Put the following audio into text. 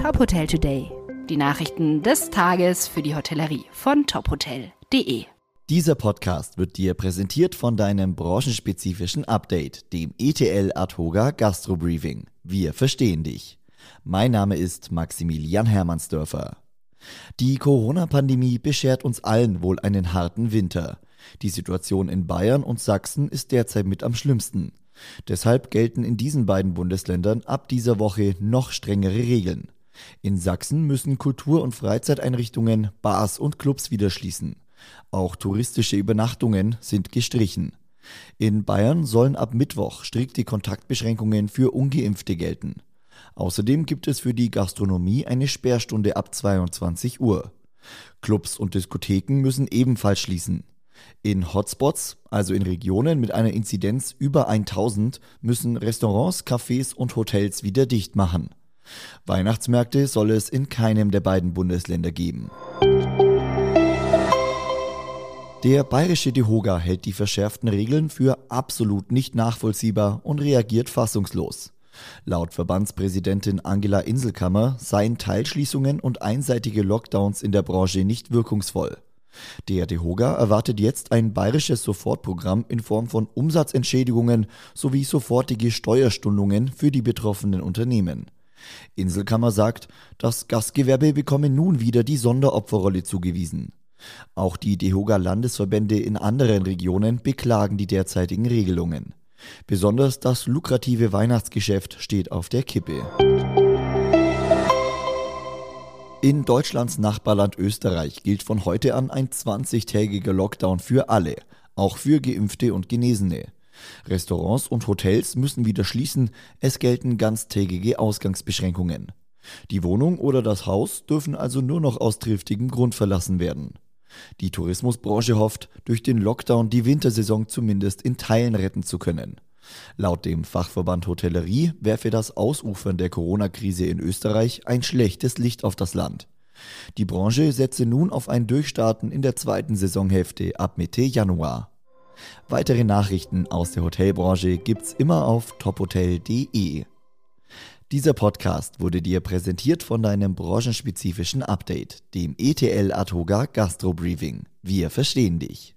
Top Hotel Today. Die Nachrichten des Tages für die Hotellerie von tophotel.de. Dieser Podcast wird dir präsentiert von deinem branchenspezifischen Update, dem ETL Adhoga Gastro Briefing. Wir verstehen dich. Mein Name ist Maximilian Hermannsdörfer. Die Corona-Pandemie beschert uns allen wohl einen harten Winter. Die Situation in Bayern und Sachsen ist derzeit mit am schlimmsten. Deshalb gelten in diesen beiden Bundesländern ab dieser Woche noch strengere Regeln. In Sachsen müssen Kultur- und Freizeiteinrichtungen, Bars und Clubs wieder schließen. Auch touristische Übernachtungen sind gestrichen. In Bayern sollen ab Mittwoch strikte Kontaktbeschränkungen für ungeimpfte gelten. Außerdem gibt es für die Gastronomie eine Sperrstunde ab 22 Uhr. Clubs und Diskotheken müssen ebenfalls schließen. In Hotspots, also in Regionen mit einer Inzidenz über 1000, müssen Restaurants, Cafés und Hotels wieder dicht machen. Weihnachtsmärkte soll es in keinem der beiden Bundesländer geben. Der bayerische DeHoga hält die verschärften Regeln für absolut nicht nachvollziehbar und reagiert fassungslos. Laut Verbandspräsidentin Angela Inselkammer seien Teilschließungen und einseitige Lockdowns in der Branche nicht wirkungsvoll. Der DeHoga erwartet jetzt ein bayerisches Sofortprogramm in Form von Umsatzentschädigungen sowie sofortige Steuerstundungen für die betroffenen Unternehmen. Inselkammer sagt, das Gastgewerbe bekomme nun wieder die Sonderopferrolle zugewiesen. Auch die DeHoga Landesverbände in anderen Regionen beklagen die derzeitigen Regelungen. Besonders das lukrative Weihnachtsgeschäft steht auf der Kippe. In Deutschlands Nachbarland Österreich gilt von heute an ein 20-tägiger Lockdown für alle, auch für Geimpfte und Genesene. Restaurants und Hotels müssen wieder schließen, es gelten ganztägige Ausgangsbeschränkungen. Die Wohnung oder das Haus dürfen also nur noch aus triftigem Grund verlassen werden. Die Tourismusbranche hofft, durch den Lockdown die Wintersaison zumindest in Teilen retten zu können. Laut dem Fachverband Hotellerie werfe das Ausufern der Corona-Krise in Österreich ein schlechtes Licht auf das Land. Die Branche setze nun auf ein Durchstarten in der zweiten Saisonhälfte ab Mitte Januar. Weitere Nachrichten aus der Hotelbranche gibt's immer auf tophotel.de. Dieser Podcast wurde dir präsentiert von deinem branchenspezifischen Update, dem ETL Atoga Gastro Briefing. Wir verstehen dich.